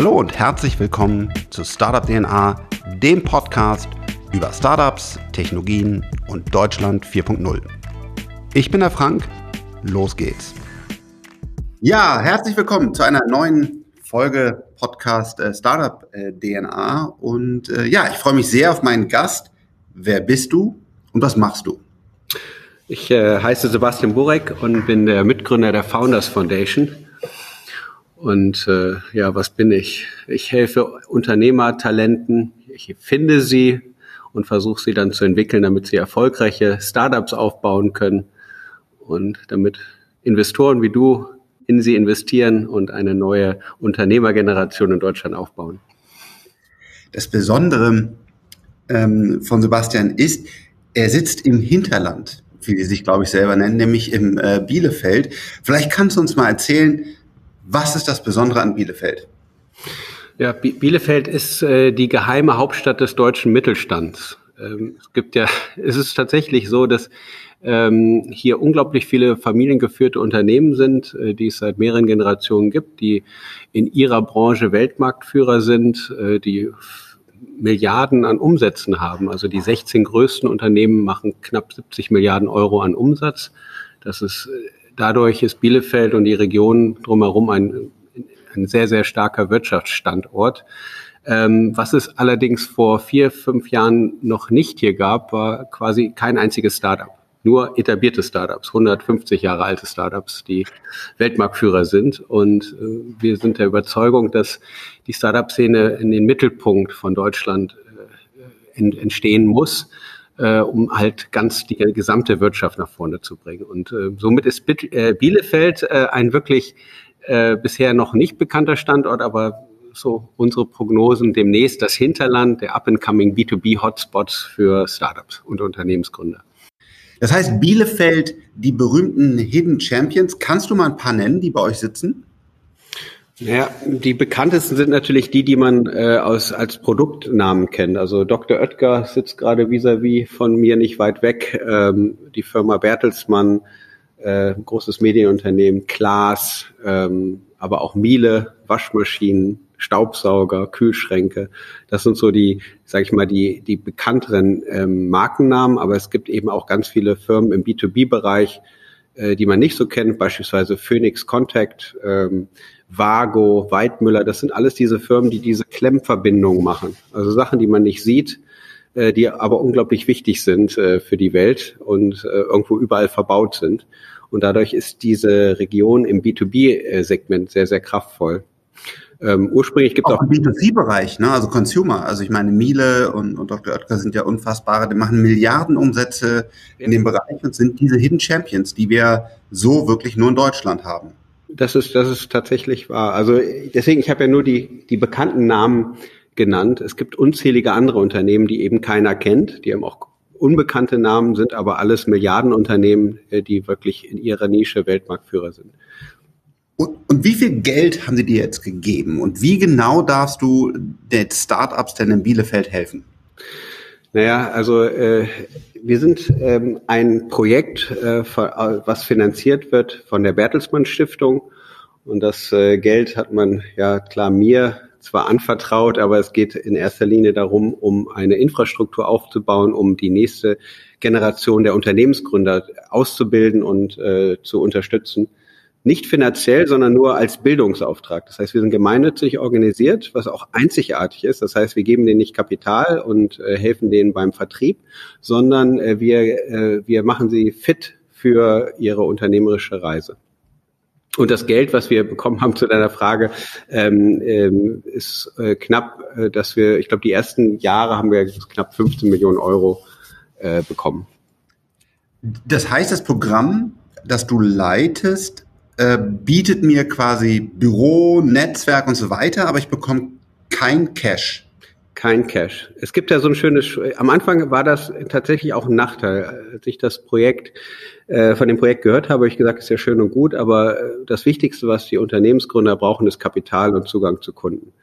Hallo und herzlich willkommen zu Startup DNA, dem Podcast über Startups, Technologien und Deutschland 4.0. Ich bin der Frank, los geht's. Ja, herzlich willkommen zu einer neuen Folge Podcast äh, Startup äh, DNA und äh, ja, ich freue mich sehr auf meinen Gast. Wer bist du und was machst du? Ich äh, heiße Sebastian Burek und bin der Mitgründer der Founders Foundation. Und äh, ja, was bin ich? Ich helfe Unternehmertalenten, ich finde sie und versuche sie dann zu entwickeln, damit sie erfolgreiche Startups aufbauen können und damit Investoren wie du in sie investieren und eine neue Unternehmergeneration in Deutschland aufbauen. Das Besondere ähm, von Sebastian ist, er sitzt im Hinterland, wie die sich, glaube ich, selber nennen, nämlich im äh, Bielefeld. Vielleicht kannst du uns mal erzählen, was ist das Besondere an Bielefeld? Ja, Bielefeld ist äh, die geheime Hauptstadt des deutschen Mittelstands. Ähm, es gibt ja, es ist tatsächlich so, dass ähm, hier unglaublich viele familiengeführte Unternehmen sind, äh, die es seit mehreren Generationen gibt, die in ihrer Branche Weltmarktführer sind, äh, die Milliarden an Umsätzen haben. Also die 16 größten Unternehmen machen knapp 70 Milliarden Euro an Umsatz. Das ist äh, Dadurch ist Bielefeld und die Region drumherum ein, ein sehr, sehr starker Wirtschaftsstandort. Ähm, was es allerdings vor vier, fünf Jahren noch nicht hier gab, war quasi kein einziges Startup. Nur etablierte Startups, 150 Jahre alte Startups, die Weltmarktführer sind. Und äh, wir sind der Überzeugung, dass die Startup-Szene in den Mittelpunkt von Deutschland äh, entstehen muss äh, um halt ganz die gesamte Wirtschaft nach vorne zu bringen. Und äh, somit ist äh, Bielefeld äh, ein wirklich äh, bisher noch nicht bekannter Standort, aber so unsere Prognosen demnächst das Hinterland der up-and-coming B2B-Hotspots für Startups und Unternehmensgründer. Das heißt, Bielefeld, die berühmten Hidden Champions, kannst du mal ein paar nennen, die bei euch sitzen? Ja, die bekanntesten sind natürlich die, die man äh, aus, als Produktnamen kennt. Also Dr. Oetker sitzt gerade vis-à-vis von mir nicht weit weg. Ähm, die Firma Bertelsmann, äh, großes Medienunternehmen, Klaas, ähm, aber auch Miele, Waschmaschinen, Staubsauger, Kühlschränke. Das sind so die, sage ich mal, die, die bekannteren ähm, Markennamen. Aber es gibt eben auch ganz viele Firmen im B2B-Bereich, äh, die man nicht so kennt, beispielsweise Phoenix Contact, ähm, Vago, Weidmüller, das sind alles diese Firmen, die diese Klemmverbindungen machen. Also Sachen, die man nicht sieht, äh, die aber unglaublich wichtig sind äh, für die Welt und äh, irgendwo überall verbaut sind. Und dadurch ist diese Region im B2B-Segment sehr, sehr kraftvoll. Ähm, ursprünglich gibt es auch, auch im B2C-Bereich, ne? also Consumer. Also ich meine, Miele und, und Dr. Oetker sind ja unfassbare, die machen Milliardenumsätze in dem Bereich und sind diese Hidden Champions, die wir so wirklich nur in Deutschland haben. Das ist, das ist tatsächlich wahr. Also deswegen, ich habe ja nur die, die bekannten Namen genannt. Es gibt unzählige andere Unternehmen, die eben keiner kennt. Die haben auch unbekannte Namen, sind aber alles Milliardenunternehmen, äh, die wirklich in ihrer Nische Weltmarktführer sind. Und, und wie viel Geld haben sie dir jetzt gegeben? Und wie genau darfst du den Startups denn in Bielefeld helfen? Naja, also äh, wir sind ähm, ein Projekt, äh, was finanziert wird von der Bertelsmann Stiftung. Und das äh, Geld hat man ja klar mir zwar anvertraut, aber es geht in erster Linie darum, um eine Infrastruktur aufzubauen, um die nächste Generation der Unternehmensgründer auszubilden und äh, zu unterstützen. Nicht finanziell, sondern nur als Bildungsauftrag. Das heißt, wir sind gemeinnützig organisiert, was auch einzigartig ist. Das heißt, wir geben denen nicht Kapital und äh, helfen denen beim Vertrieb, sondern äh, wir, äh, wir machen sie fit für ihre unternehmerische Reise. Und das Geld, was wir bekommen haben zu deiner Frage, ähm, ähm, ist äh, knapp, äh, dass wir, ich glaube, die ersten Jahre haben wir knapp 15 Millionen Euro äh, bekommen. Das heißt, das Programm, das du leitest, äh, bietet mir quasi Büro, Netzwerk und so weiter, aber ich bekomme kein Cash. Kein Cash. Es gibt ja so ein schönes, am Anfang war das tatsächlich auch ein Nachteil. Als ich das Projekt, äh, von dem Projekt gehört habe, habe ich gesagt, ist ja schön und gut, aber äh, das Wichtigste, was die Unternehmensgründer brauchen, ist Kapital und Zugang zu Kunden.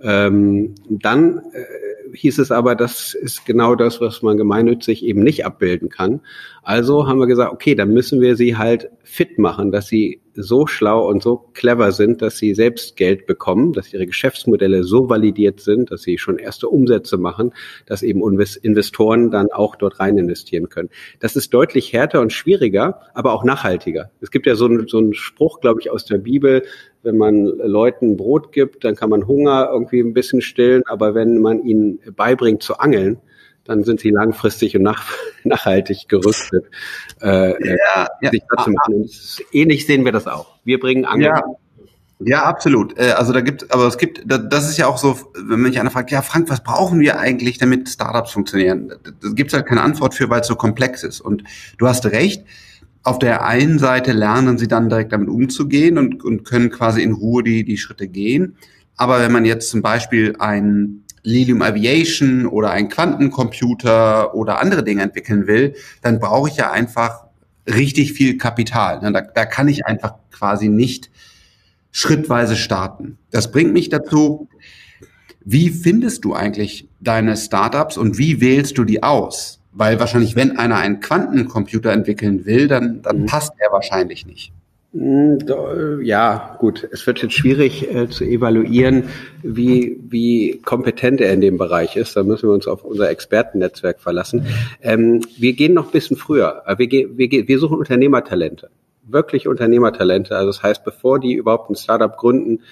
Ähm, dann äh, hieß es aber, das ist genau das, was man gemeinnützig eben nicht abbilden kann. Also haben wir gesagt, okay, dann müssen wir sie halt fit machen, dass sie so schlau und so clever sind, dass sie selbst Geld bekommen, dass ihre Geschäftsmodelle so validiert sind, dass sie schon erste Umsätze machen, dass eben Investoren dann auch dort rein investieren können. Das ist deutlich härter und schwieriger, aber auch nachhaltiger. Es gibt ja so einen, so einen Spruch, glaube ich, aus der Bibel, wenn man Leuten Brot gibt, dann kann man Hunger irgendwie ein bisschen stillen, aber wenn man ihnen beibringt zu angeln, dann sind sie langfristig und nach, nachhaltig gerüstet. Äh, äh ja, ja. Sich dazu machen. ähnlich sehen wir das auch. Wir bringen Angeln. Ja. Ja, absolut. Äh, also da gibt, aber es gibt, das ist ja auch so, wenn mich einer fragt, ja Frank, was brauchen wir eigentlich, damit Startups funktionieren? Da gibt es halt keine Antwort für, weil es so komplex ist. Und du hast recht. Auf der einen Seite lernen sie dann direkt damit umzugehen und, und können quasi in Ruhe die, die Schritte gehen. Aber wenn man jetzt zum Beispiel ein Lilium Aviation oder ein Quantencomputer oder andere Dinge entwickeln will, dann brauche ich ja einfach richtig viel Kapital. Da, da kann ich einfach quasi nicht schrittweise starten. Das bringt mich dazu, wie findest du eigentlich deine Startups und wie wählst du die aus? Weil wahrscheinlich, wenn einer einen Quantencomputer entwickeln will, dann, dann mhm. passt er wahrscheinlich nicht. Hm, ja, gut. Es wird jetzt schwierig äh, zu evaluieren, wie, wie kompetent er in dem Bereich ist. Da müssen wir uns auf unser Expertennetzwerk verlassen. Ähm, wir gehen noch ein bisschen früher. Äh, wir, wir, wir suchen Unternehmertalente. Wirklich Unternehmertalente. Also das heißt, bevor die überhaupt ein Startup gründen,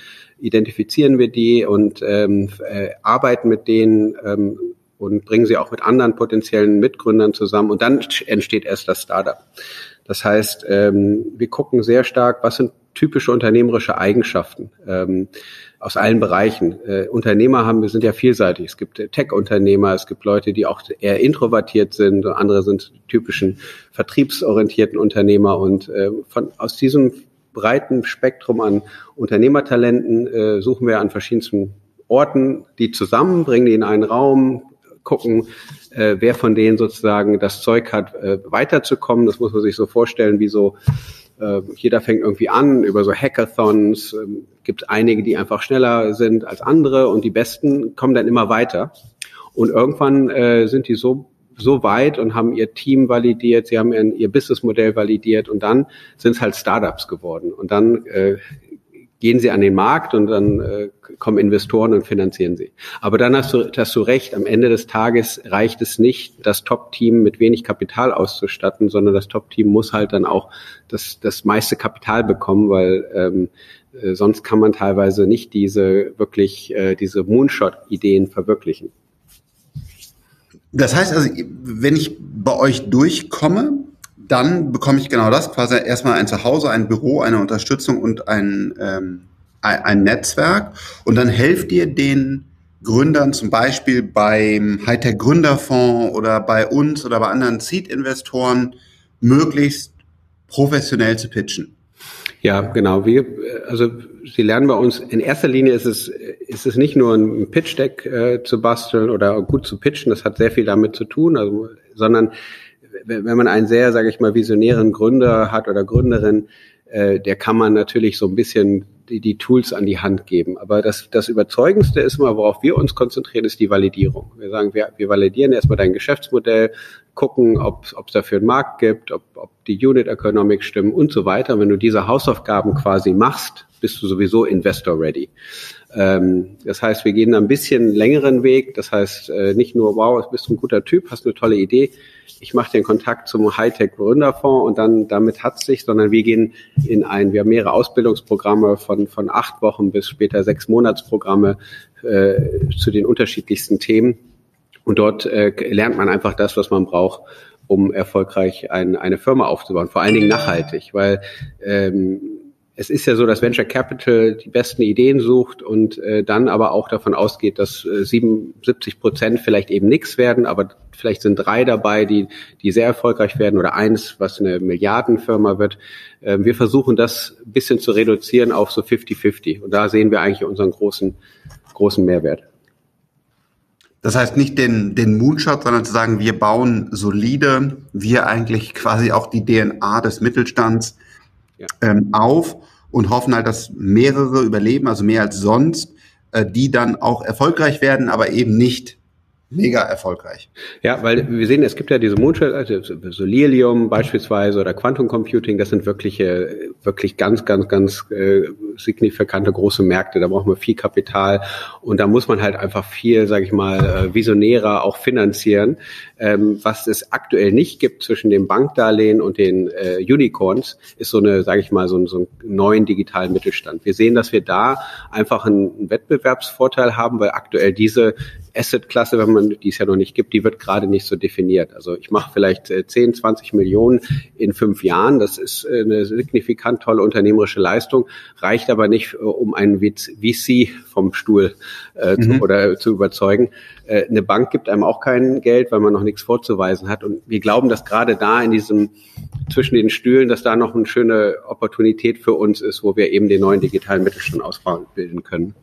identifizieren wir die und ähm, äh, arbeiten mit denen ähm, und bringen sie auch mit anderen potenziellen Mitgründern zusammen. Und dann entsteht erst das Startup. Das heißt, ähm, wir gucken sehr stark, was sind typische unternehmerische Eigenschaften ähm, aus allen Bereichen. Äh, Unternehmer haben, wir sind ja vielseitig. Es gibt Tech-Unternehmer, es gibt Leute, die auch eher introvertiert sind, andere sind typischen vertriebsorientierten Unternehmer. Und äh, von aus diesem breiten Spektrum an Unternehmertalenten äh, suchen wir an verschiedensten Orten die zusammen, bringen die in einen Raum, gucken, äh, wer von denen sozusagen das Zeug hat, äh, weiterzukommen. Das muss man sich so vorstellen, wie so äh, jeder fängt irgendwie an über so Hackathons. Ähm, gibt einige, die einfach schneller sind als andere und die Besten kommen dann immer weiter. Und irgendwann äh, sind die so so weit und haben ihr Team validiert, sie haben ihr, ihr Businessmodell validiert und dann sind es halt Startups geworden. Und dann äh, gehen sie an den Markt und dann äh, kommen Investoren und finanzieren sie. Aber dann hast du, hast du recht, am Ende des Tages reicht es nicht, das Top-Team mit wenig Kapital auszustatten, sondern das Top-Team muss halt dann auch das, das meiste Kapital bekommen, weil ähm, äh, sonst kann man teilweise nicht diese wirklich äh, diese Moonshot-Ideen verwirklichen. Das heißt also, wenn ich bei euch durchkomme, dann bekomme ich genau das, quasi erstmal ein Zuhause, ein Büro, eine Unterstützung und ein, ähm, ein Netzwerk. Und dann helft ihr den Gründern zum Beispiel beim Hightech Gründerfonds oder bei uns oder bei anderen Seed-Investoren möglichst professionell zu pitchen. Ja, genau. Wir, also Sie lernen bei uns, in erster Linie ist es, ist es nicht nur ein Pitch-Deck äh, zu basteln oder gut zu pitchen, das hat sehr viel damit zu tun, also, sondern wenn man einen sehr, sage ich mal, visionären Gründer hat oder Gründerin, äh, der kann man natürlich so ein bisschen die, die Tools an die Hand geben. Aber das, das Überzeugendste ist mal, worauf wir uns konzentrieren, ist die Validierung. Wir sagen, wir, wir validieren erstmal dein Geschäftsmodell, gucken, ob es dafür einen Markt gibt, ob, ob die Unit Economics stimmen und so weiter. Wenn du diese Hausaufgaben quasi machst, bist du sowieso Investor ready. Ähm, das heißt, wir gehen ein bisschen längeren Weg. Das heißt, äh, nicht nur, wow, bist du ein guter Typ, hast eine tolle Idee, ich mache den Kontakt zum Hightech Gründerfonds und dann damit hat sich, sondern wir gehen in ein, wir haben mehrere Ausbildungsprogramme von, von acht Wochen bis später sechs Monatsprogramme äh, zu den unterschiedlichsten Themen. Und dort äh, lernt man einfach das, was man braucht, um erfolgreich ein, eine Firma aufzubauen, vor allen Dingen nachhaltig, weil ähm, es ist ja so, dass Venture Capital die besten Ideen sucht und äh, dann aber auch davon ausgeht, dass äh, 77 Prozent vielleicht eben nichts werden, aber vielleicht sind drei dabei, die, die sehr erfolgreich werden oder eins, was eine Milliardenfirma wird. Äh, wir versuchen das ein bisschen zu reduzieren auf so 50-50 und da sehen wir eigentlich unseren großen, großen Mehrwert. Das heißt nicht den, den Moonshot, sondern zu sagen, wir bauen solide, wir eigentlich quasi auch die DNA des Mittelstands ja. ähm, auf und hoffen halt, dass mehrere überleben, also mehr als sonst, äh, die dann auch erfolgreich werden, aber eben nicht mega erfolgreich. Ja, weil wir sehen, es gibt ja diese Moonshot, also so Lilium beispielsweise oder Quantum Computing, das sind wirklich, wirklich ganz, ganz, ganz äh, signifikante große Märkte. Da braucht man viel Kapital und da muss man halt einfach viel, sage ich mal, äh, visionärer auch finanzieren, ähm, was es aktuell nicht gibt zwischen dem Bankdarlehen und den äh, Unicorns, ist so eine, sage ich mal, so, so einen neuen digitalen Mittelstand. Wir sehen, dass wir da einfach einen Wettbewerbsvorteil haben, weil aktuell diese Asset-Klasse, wenn man die es ja noch nicht gibt, die wird gerade nicht so definiert. Also ich mache vielleicht 10, äh, 20 Millionen in fünf Jahren. Das ist äh, eine signifikant tolle unternehmerische Leistung, reicht aber nicht, äh, um einen VC vom Stuhl äh, mhm. zu, oder zu überzeugen. Äh, eine Bank gibt einem auch kein Geld, weil man noch nichts vorzuweisen hat. Und wir glauben, dass gerade da in diesem zwischen den Stühlen, dass da noch eine schöne Opportunität für uns ist, wo wir eben den neuen digitalen Mittelstand ausbilden können.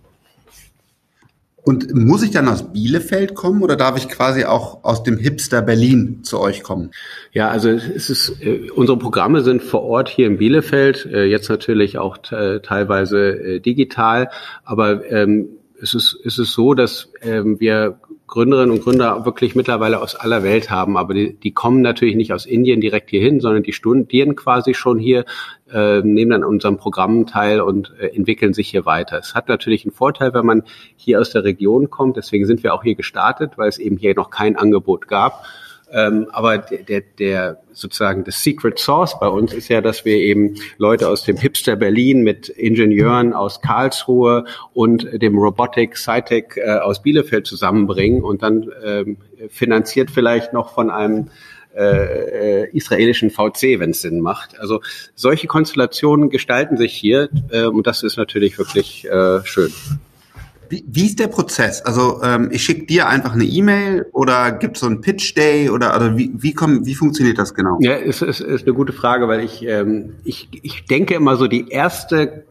Und muss ich dann aus Bielefeld kommen oder darf ich quasi auch aus dem Hipster Berlin zu euch kommen? Ja, also es ist, äh, unsere Programme sind vor Ort hier in Bielefeld, äh, jetzt natürlich auch teilweise äh, digital, aber ähm, es ist, es ist so, dass ähm, wir Gründerinnen und Gründer wirklich mittlerweile aus aller Welt haben, aber die, die kommen natürlich nicht aus Indien direkt hierhin, sondern die studieren quasi schon hier, äh, nehmen an unserem Programm teil und äh, entwickeln sich hier weiter. Es hat natürlich einen Vorteil, wenn man hier aus der Region kommt. Deswegen sind wir auch hier gestartet, weil es eben hier noch kein Angebot gab. Ähm, aber der, der, der sozusagen das Secret Source bei uns ist ja, dass wir eben Leute aus dem Hipster Berlin mit Ingenieuren aus Karlsruhe und dem Robotic SciTech äh, aus Bielefeld zusammenbringen und dann ähm, finanziert vielleicht noch von einem äh, äh israelischen VC, wenn es Sinn macht. Also solche Konstellationen gestalten sich hier äh, und das ist natürlich wirklich äh, schön. Wie, wie ist der Prozess? Also ähm, ich schicke dir einfach eine E-Mail oder gibt es so einen Pitch Day oder also wie, wie, komm, wie funktioniert das genau? Ja, es ist, ist eine gute Frage, weil ich, ähm, ich, ich denke immer so die erste,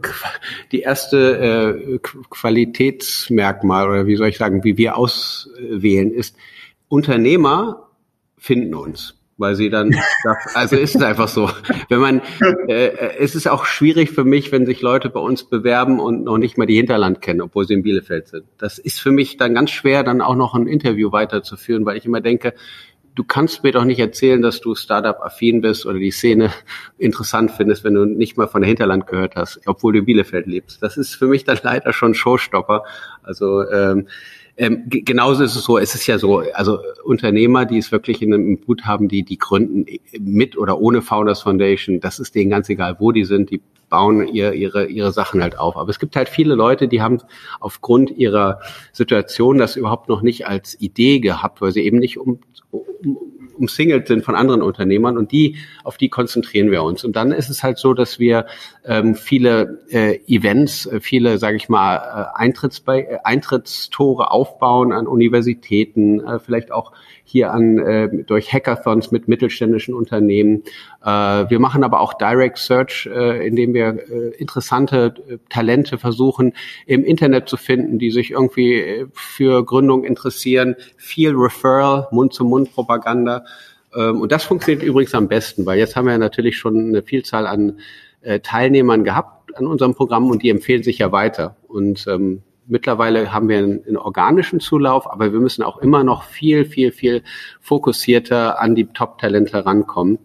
die erste äh, Qualitätsmerkmal oder wie soll ich sagen, wie wir auswählen, ist Unternehmer finden uns weil sie dann, also ist es einfach so. Wenn man, äh, äh, es ist auch schwierig für mich, wenn sich Leute bei uns bewerben und noch nicht mal die Hinterland kennen, obwohl sie in Bielefeld sind. Das ist für mich dann ganz schwer, dann auch noch ein Interview weiterzuführen, weil ich immer denke, du kannst mir doch nicht erzählen, dass du Startup-affin bist oder die Szene interessant findest, wenn du nicht mal von der Hinterland gehört hast, obwohl du in Bielefeld lebst. Das ist für mich dann leider schon Showstopper. Also ähm, ähm, genauso ist es so, es ist ja so, also Unternehmer, die es wirklich in einem Boot haben, die, die gründen mit oder ohne Founders Foundation, das ist denen ganz egal, wo die sind, die bauen ihr, ihre, ihre Sachen halt auf. Aber es gibt halt viele Leute, die haben aufgrund ihrer Situation das überhaupt noch nicht als Idee gehabt, weil sie eben nicht um, um umsingelt sind von anderen Unternehmern und die, auf die konzentrieren wir uns. Und dann ist es halt so, dass wir ähm, viele äh, Events, äh, viele, sage ich mal, äh, Eintritts äh, Eintrittstore aufbauen an Universitäten, äh, vielleicht auch hier an äh, durch Hackathons mit mittelständischen Unternehmen. Äh, wir machen aber auch Direct Search, äh, indem wir äh, interessante äh, Talente versuchen im Internet zu finden, die sich irgendwie äh, für Gründung interessieren. Viel Referral, Mund-zu-Mund-Propaganda. Ähm, und das funktioniert übrigens am besten, weil jetzt haben wir natürlich schon eine Vielzahl an äh, Teilnehmern gehabt an unserem Programm und die empfehlen sich ja weiter. Und ähm, Mittlerweile haben wir einen, einen, organischen Zulauf, aber wir müssen auch immer noch viel, viel, viel fokussierter an die Top-Talente rankommen.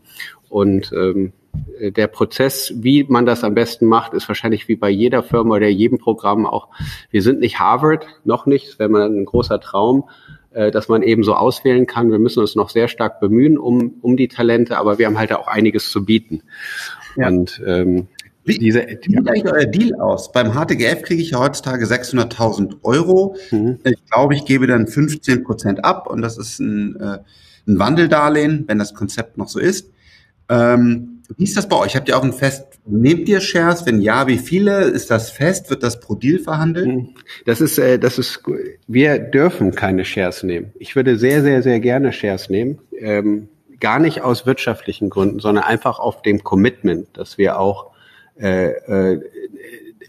Und ähm, der Prozess, wie man das am besten macht, ist wahrscheinlich wie bei jeder Firma oder jedem Programm auch. Wir sind nicht Harvard, noch nicht, das wäre mal ein großer Traum, äh, dass man eben so auswählen kann. Wir müssen uns noch sehr stark bemühen um, um die Talente, aber wir haben halt auch einiges zu bieten. Ja. Und ähm, wie, Diese, wie sieht eigentlich euer Deal aus? Beim HTGF kriege ich ja heutzutage 600.000 Euro. Mhm. Ich glaube, ich gebe dann 15 Prozent ab und das ist ein, äh, ein Wandeldarlehen, wenn das Konzept noch so ist. Ähm, wie ist das bei euch? Habt ihr auch ein Fest? Nehmt ihr Shares? Wenn ja, wie viele? Ist das fest? Wird das pro Deal verhandelt? Mhm. Das ist, äh, das ist, wir dürfen keine Shares nehmen. Ich würde sehr, sehr, sehr gerne Shares nehmen. Ähm, gar nicht aus wirtschaftlichen Gründen, sondern einfach auf dem Commitment, dass wir auch äh, äh,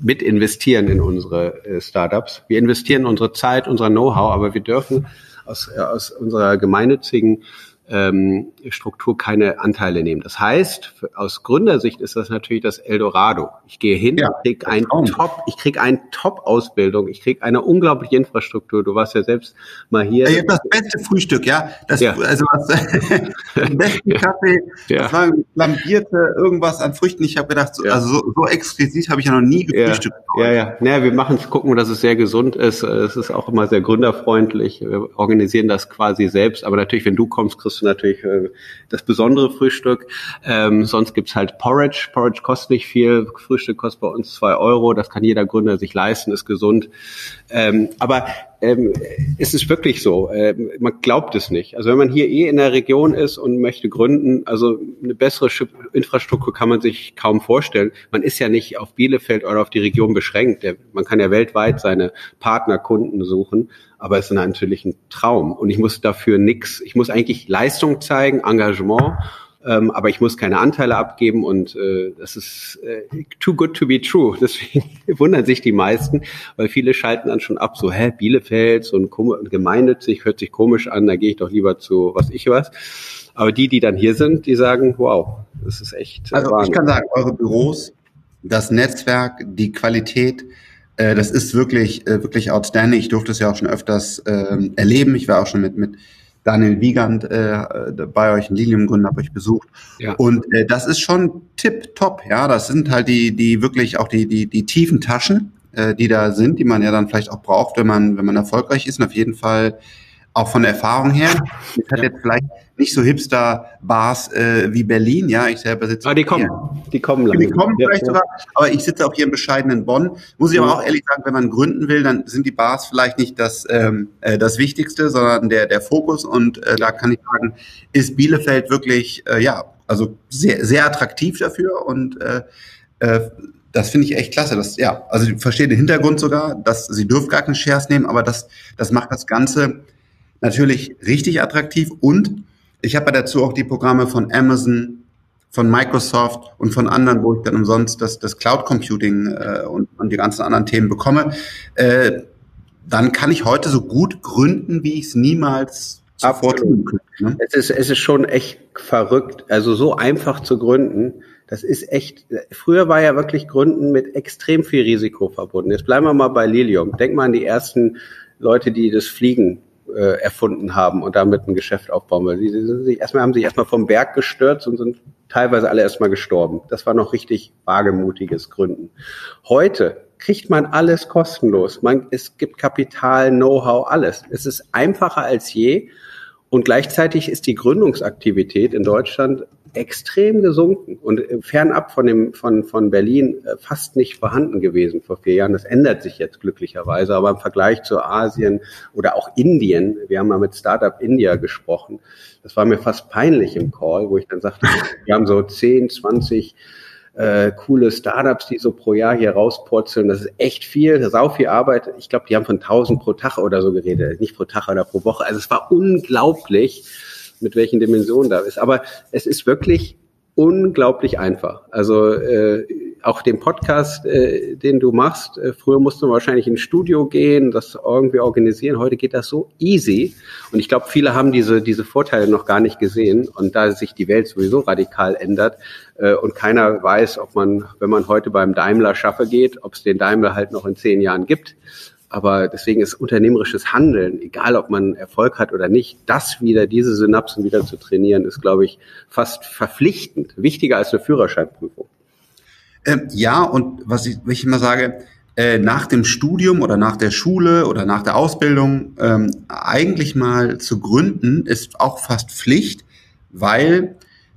mit investieren in unsere äh, Startups. Wir investieren unsere Zeit, unser Know-how, aber wir dürfen aus, äh, aus unserer gemeinnützigen ähm, Struktur keine Anteile nehmen. Das heißt, aus Gründersicht ist das natürlich das Eldorado. Ich gehe hin, ja, krieg ein Top, ich krieg eine Top-Ausbildung, ich krieg eine unglaubliche Infrastruktur. Du warst ja selbst mal hier. Ich das beste Frühstück, ja. Das, ja. Also was, den besten Kaffee, ja. das war flambierte irgendwas an Früchten. Ich habe gedacht, so, ja. also so, so exquisit habe ich ja noch nie gefrühstückt. Ja, ja. ja. Naja, wir machen es, gucken, dass es sehr gesund ist. Es ist auch immer sehr gründerfreundlich. Wir organisieren das quasi selbst. Aber natürlich, wenn du kommst, kriegst du natürlich äh, das besondere Frühstück. Ähm, sonst gibt's halt Porridge. Porridge kostet nicht viel. Frühstück kostet bei uns zwei Euro. Das kann jeder Gründer sich leisten, ist gesund. Ähm, aber ähm, es ist wirklich so. Äh, man glaubt es nicht. Also wenn man hier eh in der Region ist und möchte gründen, also eine bessere Infrastruktur kann man sich kaum vorstellen. Man ist ja nicht auf Bielefeld oder auf die Region beschränkt. Man kann ja weltweit seine Partner, Kunden suchen. Aber es ist natürlich ein Traum. Und ich muss dafür nichts. Ich muss eigentlich Leistung zeigen, Engagement ähm, aber ich muss keine Anteile abgeben und äh, das ist äh, too good to be true. Deswegen wundern sich die meisten, weil viele schalten dann schon ab, so, hä, Bielefeld, so ein gemeinnützig, hört sich komisch an, da gehe ich doch lieber zu was ich was. Aber die, die dann hier sind, die sagen, wow, das ist echt. Äh, also Wahnsinn. ich kann sagen, eure Büros, das Netzwerk, die Qualität, äh, das ist wirklich, äh, wirklich outstanding. Ich durfte es ja auch schon öfters äh, erleben. Ich war auch schon mit, mit Daniel Wiegand äh, bei euch in Lilium-Gründen, habe euch besucht. Ja. Und äh, das ist schon tip-top, ja. Das sind halt die, die wirklich auch die, die, die tiefen Taschen, äh, die da sind, die man ja dann vielleicht auch braucht, wenn man, wenn man erfolgreich ist. Und auf jeden Fall auch von der Erfahrung her. Es hat ja. jetzt vielleicht nicht so Hipster-Bars äh, wie Berlin, ja. Ich selber sitze. Ah, die kommen, die kommen langsam. Die kommen vielleicht ja. sogar, aber ich sitze auch hier im bescheidenen Bonn. Muss ich aber auch ehrlich sagen, wenn man gründen will, dann sind die Bars vielleicht nicht das, ähm, äh, das Wichtigste, sondern der, der Fokus. Und äh, da kann ich sagen, ist Bielefeld wirklich, äh, ja, also sehr, sehr attraktiv dafür und äh, äh, das finde ich echt klasse. Das, ja, also ich verstehe den Hintergrund sogar, dass sie dürfen gar keine Shares nehmen, aber das, das macht das Ganze natürlich richtig attraktiv und ich habe dazu auch die Programme von Amazon, von Microsoft und von anderen, wo ich dann umsonst das, das Cloud Computing äh, und, und die ganzen anderen Themen bekomme. Äh, dann kann ich heute so gut gründen, wie ich es niemals zuvor tun könnte. Ne? Es, ist, es ist schon echt verrückt. Also so einfach zu gründen, das ist echt, früher war ja wirklich Gründen mit extrem viel Risiko verbunden. Jetzt bleiben wir mal bei Lilium. Denk mal an die ersten Leute, die das Fliegen äh, erfunden haben und damit ein Geschäft aufbauen. Weil sie, sie sich erstmal haben sich erstmal vom Berg gestürzt und sind teilweise alle erstmal gestorben. Das war noch richtig wagemutiges Gründen. Heute kriegt man alles kostenlos. Man, es gibt Kapital, Know-how, alles. Es ist einfacher als je. Und gleichzeitig ist die Gründungsaktivität in Deutschland extrem gesunken und fernab von dem von von Berlin äh, fast nicht vorhanden gewesen vor vier Jahren. Das ändert sich jetzt glücklicherweise, aber im Vergleich zu Asien oder auch Indien, wir haben mal mit Startup India gesprochen, das war mir fast peinlich im Call, wo ich dann sagte, wir haben so 10, 20 äh, coole Startups, die so pro Jahr hier rauspurzeln. Das ist echt viel, sau viel Arbeit. Ich glaube, die haben von 1000 pro Tag oder so geredet, nicht pro Tag oder pro Woche. Also es war unglaublich mit welchen Dimensionen da ist. Aber es ist wirklich unglaublich einfach. Also äh, auch den Podcast, äh, den du machst, äh, früher musste man wahrscheinlich ins Studio gehen, das irgendwie organisieren. Heute geht das so easy. Und ich glaube, viele haben diese, diese Vorteile noch gar nicht gesehen. Und da sich die Welt sowieso radikal ändert äh, und keiner weiß, ob man, wenn man heute beim Daimler schaffe geht, ob es den Daimler halt noch in zehn Jahren gibt aber deswegen ist unternehmerisches Handeln, egal ob man Erfolg hat oder nicht, das wieder, diese Synapsen wieder zu trainieren, ist, glaube ich, fast verpflichtend, wichtiger als eine Führerscheinprüfung. Ähm, ja, und was ich, was ich immer sage, äh, nach dem Studium oder nach der Schule oder nach der Ausbildung ähm, eigentlich mal zu gründen, ist auch fast Pflicht, weil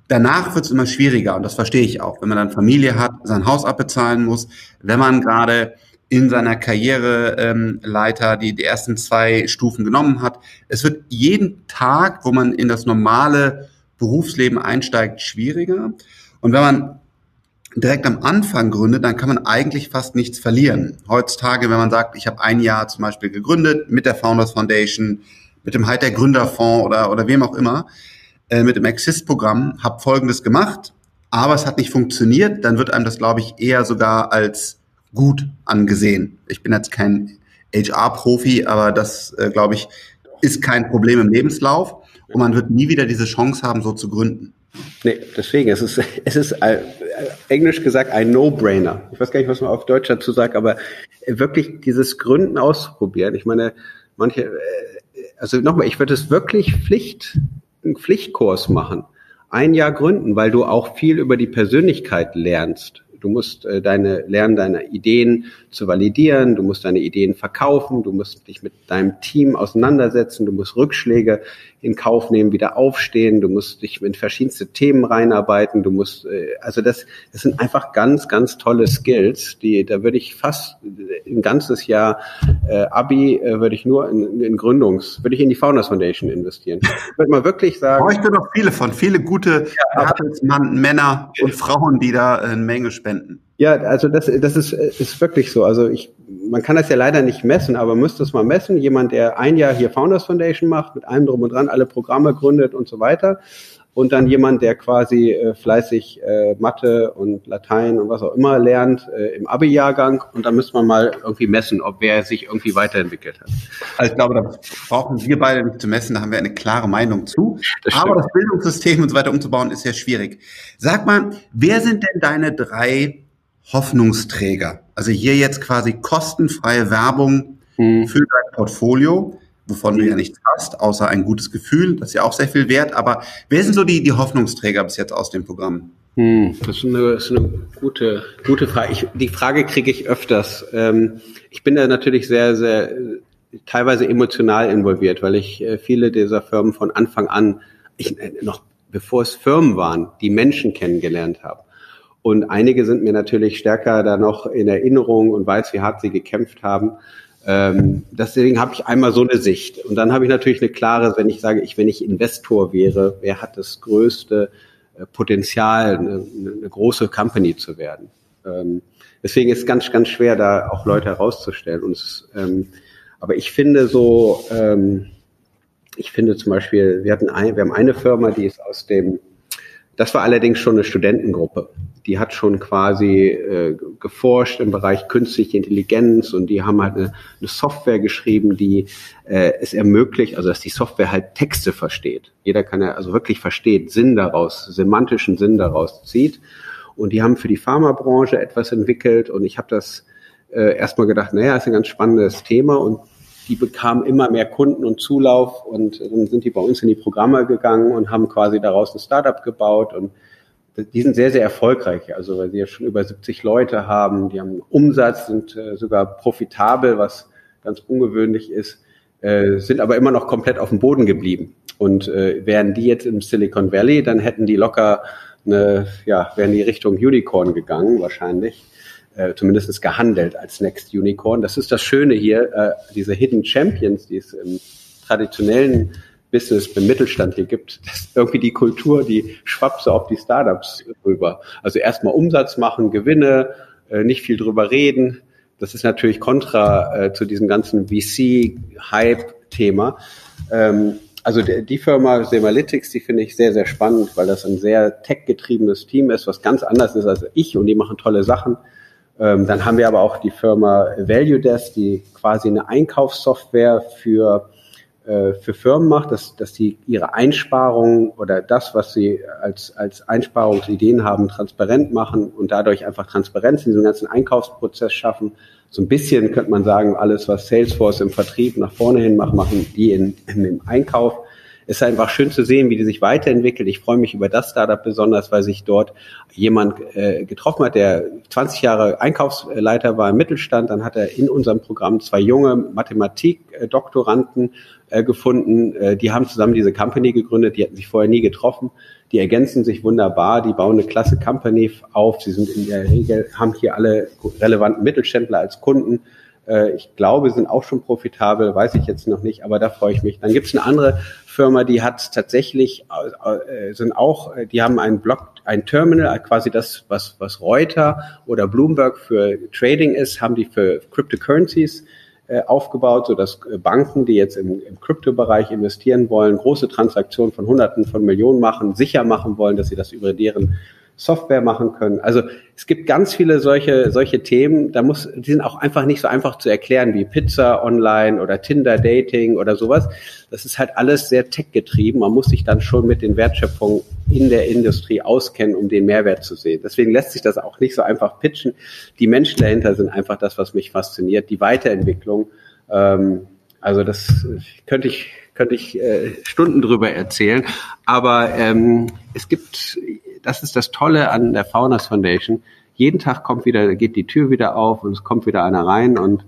danach wird es immer schwieriger und das verstehe ich auch, wenn man dann Familie hat, sein Haus abbezahlen muss, wenn man gerade in seiner Karriereleiter ähm, die, die ersten zwei Stufen genommen hat. Es wird jeden Tag, wo man in das normale Berufsleben einsteigt, schwieriger. Und wenn man direkt am Anfang gründet, dann kann man eigentlich fast nichts verlieren. Heutzutage, wenn man sagt, ich habe ein Jahr zum Beispiel gegründet mit der Founders Foundation, mit dem Halt der Gründerfonds oder, oder wem auch immer, äh, mit dem Exist-Programm, habe Folgendes gemacht, aber es hat nicht funktioniert, dann wird einem das, glaube ich, eher sogar als gut angesehen. Ich bin jetzt kein HR-Profi, aber das, äh, glaube ich, ist kein Problem im Lebenslauf. Und man wird nie wieder diese Chance haben, so zu gründen. Nee, deswegen, es ist, es ist äh, englisch gesagt ein No-Brainer. Ich weiß gar nicht, was man auf Deutsch dazu sagt, aber wirklich dieses Gründen auszuprobieren. Ich meine, manche, äh, also nochmal, ich würde es wirklich Pflicht, einen Pflichtkurs machen. Ein Jahr gründen, weil du auch viel über die Persönlichkeit lernst. Du musst äh, deine, lernen, deine Ideen zu validieren, du musst deine Ideen verkaufen, du musst dich mit deinem Team auseinandersetzen, du musst Rückschläge in Kauf nehmen, wieder aufstehen, du musst dich in verschiedenste Themen reinarbeiten, du musst, äh, also das, das sind einfach ganz, ganz tolle Skills, die, da würde ich fast ein ganzes Jahr äh, Abi äh, würde ich nur in, in Gründungs, würde ich in die Founders Foundation investieren. Ich würde mal wirklich sagen. Ich da noch viele von, viele gute ja, Männer und Frauen, die da eine Menge spenden. Ja, also das, das ist, ist wirklich so. Also ich, man kann das ja leider nicht messen, aber müsste es mal messen. Jemand, der ein Jahr hier Founders Foundation macht, mit allem drum und dran, alle Programme gründet und so weiter. Und dann jemand, der quasi äh, fleißig äh, Mathe und Latein und was auch immer lernt äh, im Abi-Jahrgang. Und dann müsste man mal irgendwie messen, ob wer sich irgendwie weiterentwickelt hat. Also ich glaube, da brauchen wir beide nicht zu messen, da haben wir eine klare Meinung zu. Das Aber das Bildungssystem und so weiter umzubauen, ist ja schwierig. Sag mal, wer sind denn deine drei Hoffnungsträger. Also hier jetzt quasi kostenfreie Werbung mhm. für dein Portfolio, wovon du ja nichts hast, außer ein gutes Gefühl. Das ist ja auch sehr viel wert. Aber wer sind so die, die Hoffnungsträger bis jetzt aus dem Programm? Hm, das ist eine, das ist eine gute, gute Frage. Ich, die Frage kriege ich öfters. Ähm, ich bin da natürlich sehr, sehr teilweise emotional involviert, weil ich äh, viele dieser Firmen von Anfang an, ich, äh, noch bevor es Firmen waren, die Menschen kennengelernt habe. Und einige sind mir natürlich stärker da noch in Erinnerung und weiß, wie hart sie gekämpft haben. Ähm, deswegen habe ich einmal so eine Sicht. Und dann habe ich natürlich eine klare, wenn ich sage, ich, wenn ich Investor wäre, wer hat das größte äh, Potenzial, eine, eine, große Company zu werden. Ähm, deswegen ist es ganz, ganz schwer, da auch Leute herauszustellen. Und es, ähm, aber ich finde so, ähm, ich finde zum Beispiel, wir hatten ein, wir haben eine Firma, die ist aus dem das war allerdings schon eine Studentengruppe. Die hat schon quasi äh, geforscht im Bereich künstliche Intelligenz und die haben halt eine, eine Software geschrieben, die äh, es ermöglicht, also dass die Software halt Texte versteht. Jeder kann ja also wirklich versteht, Sinn daraus, semantischen Sinn daraus zieht. Und die haben für die Pharmabranche etwas entwickelt und ich habe das äh, erstmal gedacht, naja, ist ein ganz spannendes Thema und die bekamen immer mehr Kunden und Zulauf und dann sind die bei uns in die Programme gegangen und haben quasi daraus ein Startup gebaut und die sind sehr, sehr erfolgreich, also weil sie ja schon über 70 Leute haben, die haben Umsatz, sind äh, sogar profitabel, was ganz ungewöhnlich ist, äh, sind aber immer noch komplett auf dem Boden geblieben. Und äh, wären die jetzt im Silicon Valley, dann hätten die locker eine, ja, wären die Richtung Unicorn gegangen wahrscheinlich äh, zumindest gehandelt als Next Unicorn. Das ist das Schöne hier, äh, diese Hidden Champions, die es im traditionellen Business beim Mittelstand hier gibt, das ist irgendwie die Kultur, die schwappt so auf die Startups rüber. Also erstmal Umsatz machen, Gewinne, äh, nicht viel drüber reden. Das ist natürlich kontra äh, zu diesem ganzen VC-Hype-Thema. Ähm, also die, die Firma Semalytics, die finde ich sehr, sehr spannend, weil das ein sehr tech-getriebenes Team ist, was ganz anders ist als ich und die machen tolle Sachen. Ähm, dann haben wir aber auch die Firma ValueDesk, die quasi eine Einkaufssoftware für äh, für Firmen macht, dass, dass die ihre Einsparungen oder das, was sie als, als Einsparungsideen haben, transparent machen und dadurch einfach Transparenz in diesem ganzen Einkaufsprozess schaffen. So ein bisschen könnte man sagen, alles, was Salesforce im Vertrieb nach vorne hin macht, machen die in, in, im Einkauf ist einfach schön zu sehen, wie die sich weiterentwickelt. Ich freue mich über das Startup besonders, weil sich dort jemand äh, getroffen hat, der 20 Jahre Einkaufsleiter war im Mittelstand. Dann hat er in unserem Programm zwei junge Mathematik-Doktoranden äh, gefunden. Äh, die haben zusammen diese Company gegründet. Die hatten sich vorher nie getroffen. Die ergänzen sich wunderbar. Die bauen eine klasse Company auf. Sie sind in der Regel, haben hier alle relevanten Mittelständler als Kunden äh, ich glaube, sind auch schon profitabel, weiß ich jetzt noch nicht, aber da freue ich mich. Dann gibt es eine andere Firma, die hat tatsächlich, äh, sind auch, die haben einen Block, ein Terminal, quasi das, was, was Reuter oder Bloomberg für Trading ist, haben die für Cryptocurrencies äh, aufgebaut, so dass Banken, die jetzt im, im Kryptobereich investieren wollen, große Transaktionen von Hunderten von Millionen machen, sicher machen wollen, dass sie das über deren Software machen können. Also es gibt ganz viele solche, solche Themen, da muss, die sind auch einfach nicht so einfach zu erklären wie Pizza online oder Tinder Dating oder sowas. Das ist halt alles sehr tech-getrieben. Man muss sich dann schon mit den Wertschöpfungen in der Industrie auskennen, um den Mehrwert zu sehen. Deswegen lässt sich das auch nicht so einfach pitchen. Die Menschen dahinter sind einfach das, was mich fasziniert. Die Weiterentwicklung. Ähm, also das könnte ich könnte ich äh, Stunden drüber erzählen. Aber ähm, es gibt das ist das Tolle an der Faunas Foundation. Jeden Tag kommt wieder, geht die Tür wieder auf und es kommt wieder einer rein und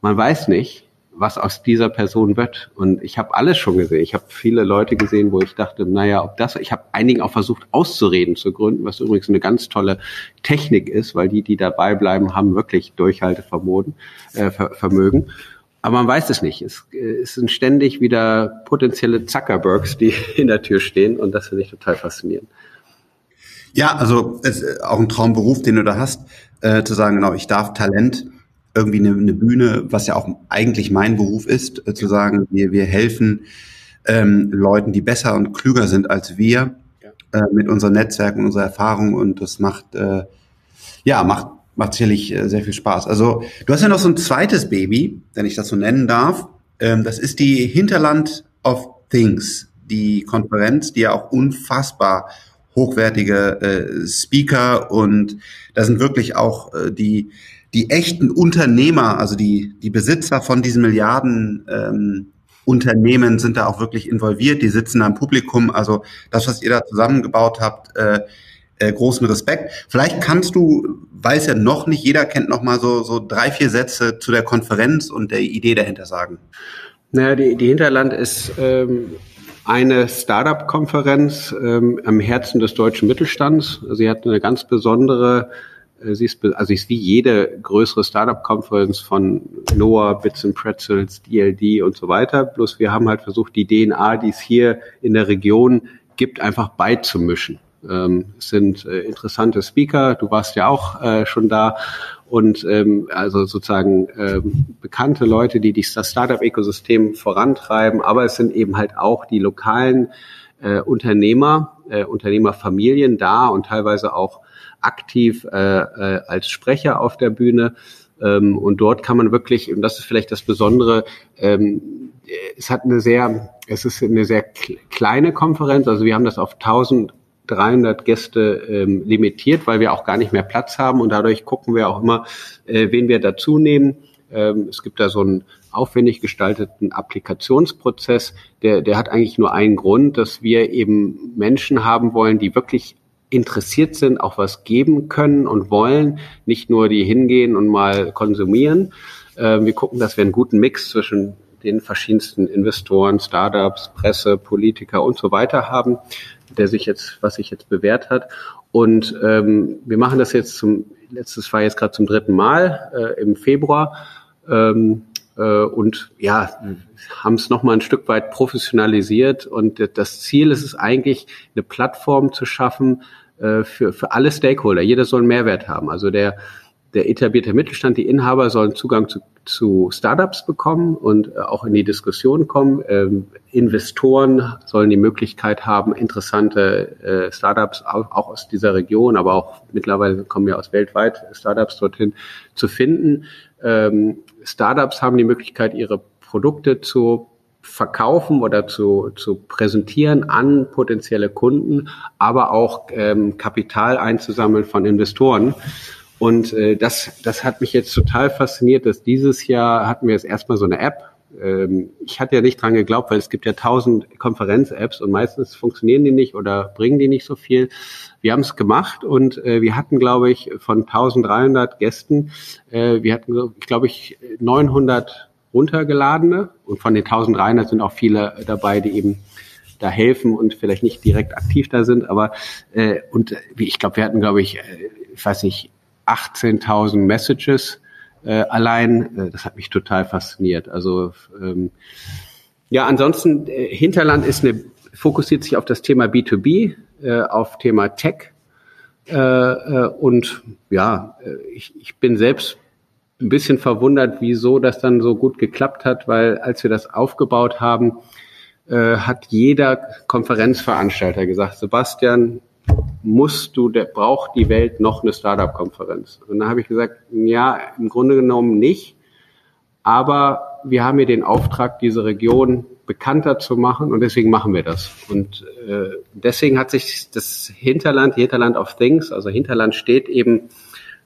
man weiß nicht, was aus dieser Person wird. Und ich habe alles schon gesehen. Ich habe viele Leute gesehen, wo ich dachte, naja, ob das, ich habe einigen auch versucht auszureden zu gründen, was übrigens eine ganz tolle Technik ist, weil die, die dabei bleiben, haben wirklich Durchhaltevermögen. Äh, Vermögen. Aber man weiß es nicht. Es, äh, es sind ständig wieder potenzielle Zuckerbergs, die in der Tür stehen und das finde ich total faszinierend. Ja, also es ist auch ein Traumberuf, den du da hast, äh, zu sagen, genau, ich darf Talent irgendwie eine, eine Bühne, was ja auch eigentlich mein Beruf ist, äh, zu sagen, wir, wir helfen ähm, Leuten, die besser und klüger sind als wir, ja. äh, mit unseren Netzwerken, unserer Erfahrung und das macht, äh, ja, macht, macht sicherlich äh, sehr viel Spaß. Also du hast ja noch so ein zweites Baby, wenn ich das so nennen darf. Ähm, das ist die Hinterland of Things, die Konferenz, die ja auch unfassbar hochwertige äh, Speaker und da sind wirklich auch äh, die die echten Unternehmer, also die die Besitzer von diesen Milliarden ähm, Unternehmen sind da auch wirklich involviert. Die sitzen da im Publikum. Also das, was ihr da zusammengebaut habt, äh, äh, großen Respekt. Vielleicht kannst du, weiß ja noch nicht jeder kennt noch mal so so drei vier Sätze zu der Konferenz und der Idee dahinter sagen. Naja, die, die Hinterland ist ähm, eine Startup-Konferenz ähm, am Herzen des deutschen Mittelstands. Sie hat eine ganz besondere, äh, sie ist, also sie ist wie jede größere Startup-Konferenz von Noah, Bits and Pretzels, DLD und so weiter. Bloß wir haben halt versucht, die DNA, die es hier in der Region gibt, einfach beizumischen. Ähm, sind äh, interessante Speaker. Du warst ja auch äh, schon da und ähm, also sozusagen ähm, bekannte Leute, die das Startup-Ökosystem vorantreiben, aber es sind eben halt auch die lokalen äh, Unternehmer, äh, Unternehmerfamilien da und teilweise auch aktiv äh, äh, als Sprecher auf der Bühne. Ähm, und dort kann man wirklich, und das ist vielleicht das Besondere, ähm, es hat eine sehr, es ist eine sehr kleine Konferenz, also wir haben das auf 1000 300 Gäste ähm, limitiert, weil wir auch gar nicht mehr Platz haben und dadurch gucken wir auch immer, äh, wen wir dazu nehmen. Ähm, es gibt da so einen aufwendig gestalteten Applikationsprozess, der, der hat eigentlich nur einen Grund, dass wir eben Menschen haben wollen, die wirklich interessiert sind, auch was geben können und wollen, nicht nur die hingehen und mal konsumieren. Äh, wir gucken, dass wir einen guten Mix zwischen den verschiedensten Investoren, Startups, Presse, Politiker und so weiter haben der sich jetzt, was sich jetzt bewährt hat. Und ähm, wir machen das jetzt zum, letztes war jetzt gerade zum dritten Mal äh, im Februar. Ähm, äh, und ja, haben es nochmal ein Stück weit professionalisiert. Und das Ziel ist es eigentlich, eine Plattform zu schaffen äh, für, für alle Stakeholder. Jeder soll einen Mehrwert haben. Also der der etablierte Mittelstand, die Inhaber sollen Zugang zu, zu Startups bekommen und äh, auch in die Diskussion kommen. Ähm, Investoren sollen die Möglichkeit haben, interessante äh, Startups auch, auch, aus dieser Region, aber auch mittlerweile kommen ja aus weltweit Startups dorthin zu finden. Ähm, Startups haben die Möglichkeit, ihre Produkte zu verkaufen oder zu, zu präsentieren an potenzielle Kunden, aber auch ähm, Kapital einzusammeln von Investoren. Und äh, das, das hat mich jetzt total fasziniert, dass dieses Jahr hatten wir jetzt erstmal so eine App. Ähm, ich hatte ja nicht dran geglaubt, weil es gibt ja tausend Konferenz-Apps und meistens funktionieren die nicht oder bringen die nicht so viel. Wir haben es gemacht und äh, wir hatten, glaube ich, von 1300 Gästen, äh, wir hatten, glaube ich, 900 runtergeladene und von den 1300 sind auch viele dabei, die eben da helfen und vielleicht nicht direkt aktiv da sind, aber äh, und ich glaube, wir hatten, glaube ich, äh, ich weiß nicht, 18.000 Messages äh, allein. Äh, das hat mich total fasziniert. Also ähm, ja, ansonsten äh, Hinterland ist eine fokussiert sich auf das Thema B2B, äh, auf Thema Tech äh, äh, und ja, äh, ich, ich bin selbst ein bisschen verwundert, wieso das dann so gut geklappt hat, weil als wir das aufgebaut haben, äh, hat jeder Konferenzveranstalter gesagt, Sebastian, musst du, der, braucht die Welt noch eine Startup-Konferenz? Und dann habe ich gesagt, ja, im Grunde genommen nicht. Aber wir haben hier den Auftrag, diese Region bekannter zu machen und deswegen machen wir das. Und äh, deswegen hat sich das Hinterland, Hinterland of Things, also Hinterland steht eben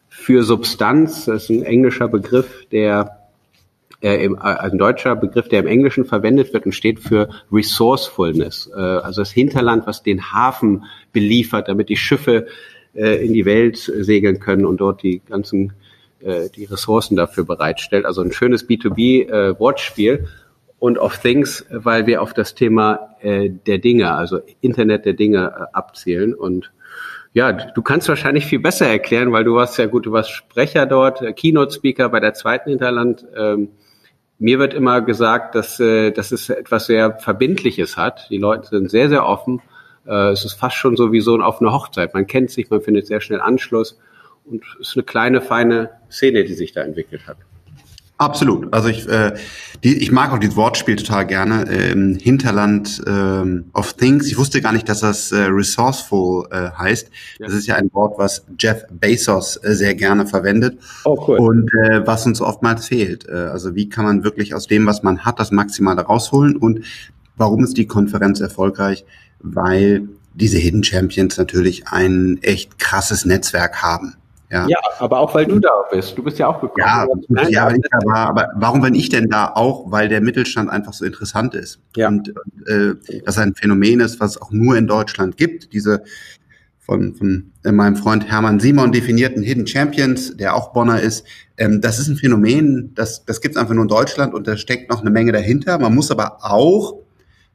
für Substanz, das ist ein englischer Begriff, der äh, im, äh, ein deutscher Begriff, der im Englischen verwendet wird und steht für Resourcefulness, äh, also das Hinterland, was den Hafen beliefert, damit die Schiffe äh, in die Welt segeln können und dort die ganzen äh, die Ressourcen dafür bereitstellt. Also ein schönes B2B-Wortspiel. Äh, und of Things, weil wir auf das Thema äh, der Dinge, also Internet der Dinge äh, abzielen. Und ja, du kannst wahrscheinlich viel besser erklären, weil du warst ja gut, du warst Sprecher dort, äh, Keynote-Speaker bei der zweiten Hinterland. Ähm, mir wird immer gesagt, dass, äh, dass es etwas sehr Verbindliches hat. Die Leute sind sehr, sehr offen. Äh, es ist fast schon so wie so auf einer Hochzeit. Man kennt sich, man findet sehr schnell Anschluss. Und es ist eine kleine, feine Szene, die sich da entwickelt hat. Absolut. Also ich, äh, die, ich mag auch dieses Wortspiel total gerne. Ähm, Hinterland ähm, of Things. Ich wusste gar nicht, dass das äh, resourceful äh, heißt. Ja. Das ist ja ein Wort, was Jeff Bezos äh, sehr gerne verwendet. Oh, cool. Und äh, was uns oftmals fehlt. Äh, also wie kann man wirklich aus dem, was man hat, das Maximale rausholen? Und warum ist die Konferenz erfolgreich? Weil diese Hidden Champions natürlich ein echt krasses Netzwerk haben. Ja. ja, aber auch weil du da bist. Du bist ja auch gekommen. Ja, Nein, ja ich aber, aber warum bin ich denn da auch? Weil der Mittelstand einfach so interessant ist. Ja. Und äh, das ein Phänomen ist, was es auch nur in Deutschland gibt. Diese von, von äh, meinem Freund Hermann Simon definierten Hidden Champions, der auch Bonner ist. Ähm, das ist ein Phänomen, das, das gibt es einfach nur in Deutschland und da steckt noch eine Menge dahinter. Man muss aber auch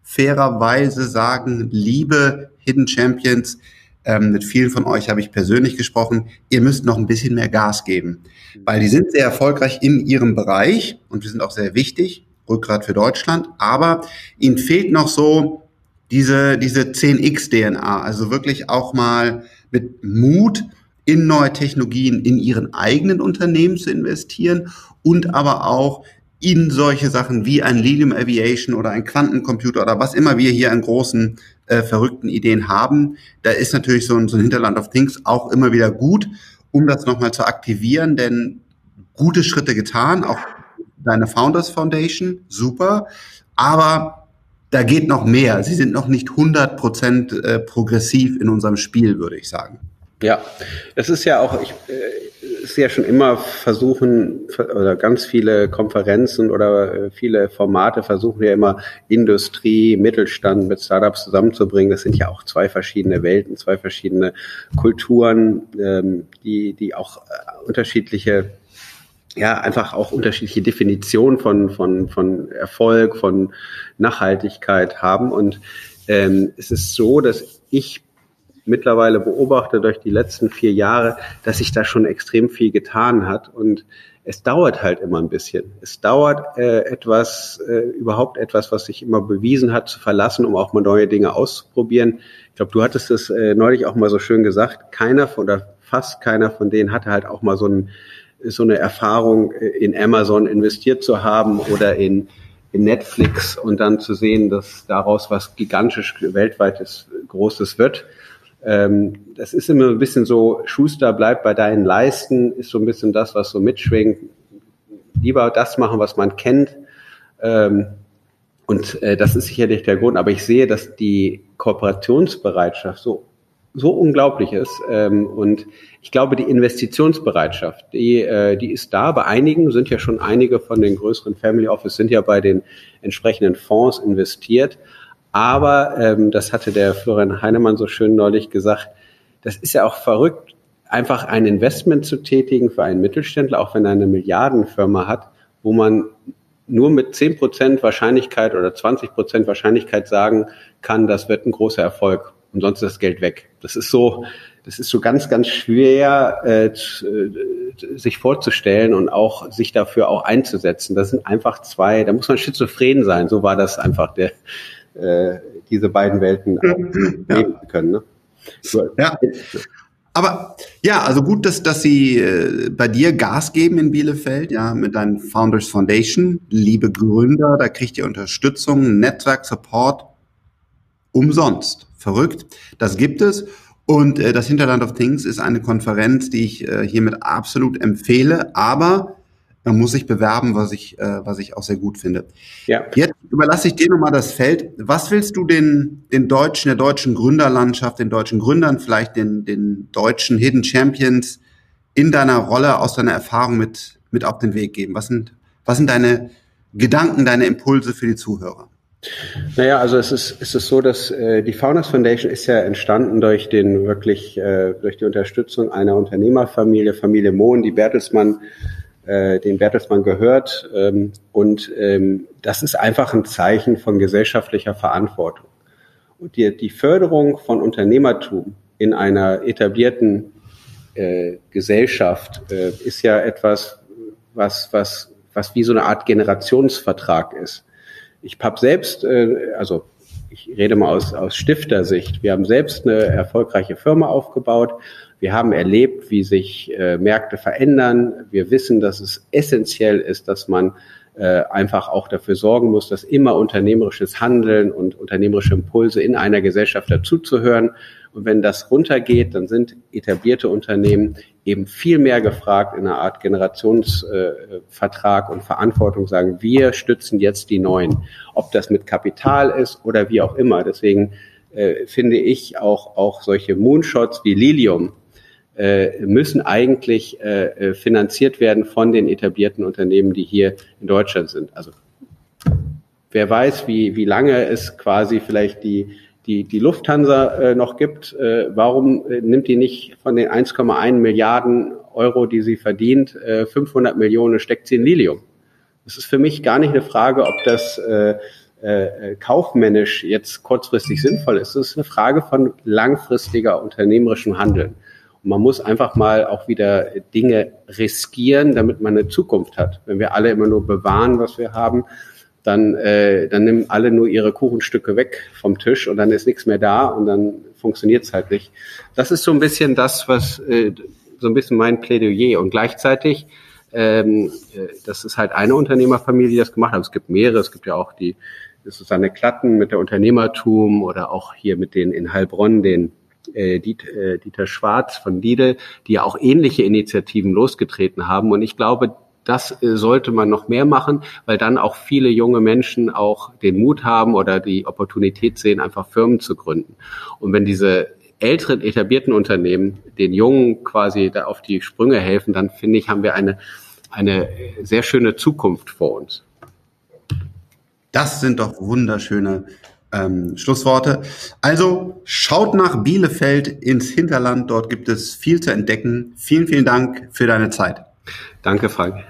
fairerweise sagen, liebe Hidden Champions, ähm, mit vielen von euch habe ich persönlich gesprochen, ihr müsst noch ein bisschen mehr Gas geben, weil die sind sehr erfolgreich in ihrem Bereich und wir sind auch sehr wichtig, Rückgrat für Deutschland, aber ihnen fehlt noch so diese, diese 10x-DNA, also wirklich auch mal mit Mut in neue Technologien in ihren eigenen Unternehmen zu investieren und aber auch in solche Sachen wie ein Lilium Aviation oder ein Quantencomputer oder was immer wir hier an großen äh, verrückten Ideen haben, da ist natürlich so ein, so ein Hinterland of Things auch immer wieder gut, um das nochmal zu aktivieren, denn gute Schritte getan, auch deine Founders Foundation, super, aber da geht noch mehr. Sie sind noch nicht 100 Prozent äh, progressiv in unserem Spiel, würde ich sagen. Ja, es ist ja auch, ich, äh, ist ja schon immer versuchen, oder ganz viele Konferenzen oder äh, viele Formate versuchen ja immer Industrie, Mittelstand mit Startups zusammenzubringen. Das sind ja auch zwei verschiedene Welten, zwei verschiedene Kulturen, ähm, die, die auch äh, unterschiedliche ja, einfach auch unterschiedliche Definitionen von, von, von Erfolg, von Nachhaltigkeit haben. Und ähm, es ist so, dass ich mittlerweile beobachte durch die letzten vier Jahre, dass sich da schon extrem viel getan hat und es dauert halt immer ein bisschen. Es dauert äh, etwas, äh, überhaupt etwas, was sich immer bewiesen hat, zu verlassen, um auch mal neue Dinge auszuprobieren. Ich glaube, du hattest es äh, neulich auch mal so schön gesagt. Keiner von, oder fast keiner von denen hatte halt auch mal so, ein, so eine Erfahrung, äh, in Amazon investiert zu haben oder in, in Netflix und dann zu sehen, dass daraus was gigantisch weltweites Großes wird. Ähm, das ist immer ein bisschen so, Schuster bleibt bei deinen Leisten, ist so ein bisschen das, was so mitschwingt. Lieber das machen, was man kennt. Ähm, und äh, das ist sicherlich der Grund. Aber ich sehe, dass die Kooperationsbereitschaft so so unglaublich ist. Ähm, und ich glaube, die Investitionsbereitschaft, die, äh, die ist da. Bei einigen sind ja schon einige von den größeren Family Office sind ja bei den entsprechenden Fonds investiert. Aber ähm, das hatte der Florian Heinemann so schön neulich gesagt, das ist ja auch verrückt, einfach ein Investment zu tätigen für einen Mittelständler, auch wenn er eine Milliardenfirma hat, wo man nur mit zehn Prozent Wahrscheinlichkeit oder 20 Prozent Wahrscheinlichkeit sagen kann, das wird ein großer Erfolg und sonst ist das Geld weg. Das ist so, das ist so ganz, ganz schwer, äh, äh, sich vorzustellen und auch sich dafür auch einzusetzen. Das sind einfach zwei, da muss man schizophren sein. So war das einfach der, äh, diese beiden Welten ja. leben können. Ne? So. Ja. Aber ja, also gut, dass, dass Sie äh, bei dir Gas geben in Bielefeld, ja, mit deinen Founders Foundation. Liebe Gründer, da kriegt ihr Unterstützung, Netzwerk, Support umsonst. Verrückt. Das gibt es. Und äh, das Hinterland of Things ist eine Konferenz, die ich äh, hiermit absolut empfehle, aber man muss sich bewerben, was ich, äh, was ich auch sehr gut finde. Ja. Jetzt überlasse ich dir nochmal das Feld. Was willst du den, den Deutschen, der deutschen Gründerlandschaft, den deutschen Gründern, vielleicht den, den deutschen Hidden Champions in deiner Rolle aus deiner Erfahrung mit, mit auf den Weg geben? Was sind, was sind deine Gedanken, deine Impulse für die Zuhörer? Naja, also es ist, es so, dass äh, die Founders Foundation ist ja entstanden durch den wirklich, äh, durch die Unterstützung einer Unternehmerfamilie, Familie Mohn, die Bertelsmann, äh, den Bertelsmann gehört. Ähm, und ähm, das ist einfach ein Zeichen von gesellschaftlicher Verantwortung. Und die, die Förderung von Unternehmertum in einer etablierten äh, Gesellschaft äh, ist ja etwas, was, was, was wie so eine Art Generationsvertrag ist. Ich habe selbst, äh, also ich rede mal aus, aus Stiftersicht, wir haben selbst eine erfolgreiche Firma aufgebaut. Wir haben erlebt, wie sich äh, Märkte verändern. Wir wissen, dass es essentiell ist, dass man äh, einfach auch dafür sorgen muss, dass immer unternehmerisches Handeln und unternehmerische Impulse in einer Gesellschaft dazuzuhören. Und wenn das runtergeht, dann sind etablierte Unternehmen eben viel mehr gefragt in einer Art Generationsvertrag äh, und Verantwortung sagen, wir stützen jetzt die Neuen. Ob das mit Kapital ist oder wie auch immer. Deswegen äh, finde ich auch, auch solche Moonshots wie Lilium müssen eigentlich äh, äh finanziert werden von den etablierten Unternehmen, die hier in Deutschland sind. Also wer weiß, wie, wie lange es quasi vielleicht die die, die Lufthansa äh, noch gibt, äh, warum äh, nimmt die nicht von den 1,1 Milliarden Euro, die sie verdient, äh, 500 Millionen steckt sie in Lilium? Das ist für mich gar nicht eine Frage, ob das äh, äh, kaufmännisch jetzt kurzfristig sinnvoll ist. Das ist eine Frage von langfristiger unternehmerischem Handeln. Man muss einfach mal auch wieder Dinge riskieren, damit man eine Zukunft hat. Wenn wir alle immer nur bewahren, was wir haben, dann, äh, dann nehmen alle nur ihre Kuchenstücke weg vom Tisch und dann ist nichts mehr da und dann funktioniert es halt nicht. Das ist so ein bisschen das, was äh, so ein bisschen mein Plädoyer und gleichzeitig ähm, äh, das ist halt eine Unternehmerfamilie, die das gemacht hat. Es gibt mehrere, es gibt ja auch die Susanne Klatten mit der Unternehmertum oder auch hier mit den in Heilbronn, den äh, äh Dieter Schwarz von Lidl, die ja auch ähnliche Initiativen losgetreten haben. Und ich glaube, das äh, sollte man noch mehr machen, weil dann auch viele junge Menschen auch den Mut haben oder die Opportunität sehen, einfach Firmen zu gründen. Und wenn diese älteren etablierten Unternehmen den Jungen quasi da auf die Sprünge helfen, dann finde ich, haben wir eine, eine sehr schöne Zukunft vor uns. Das sind doch wunderschöne ähm, Schlussworte. Also schaut nach Bielefeld ins Hinterland. Dort gibt es viel zu entdecken. Vielen, vielen Dank für deine Zeit. Danke, Frank.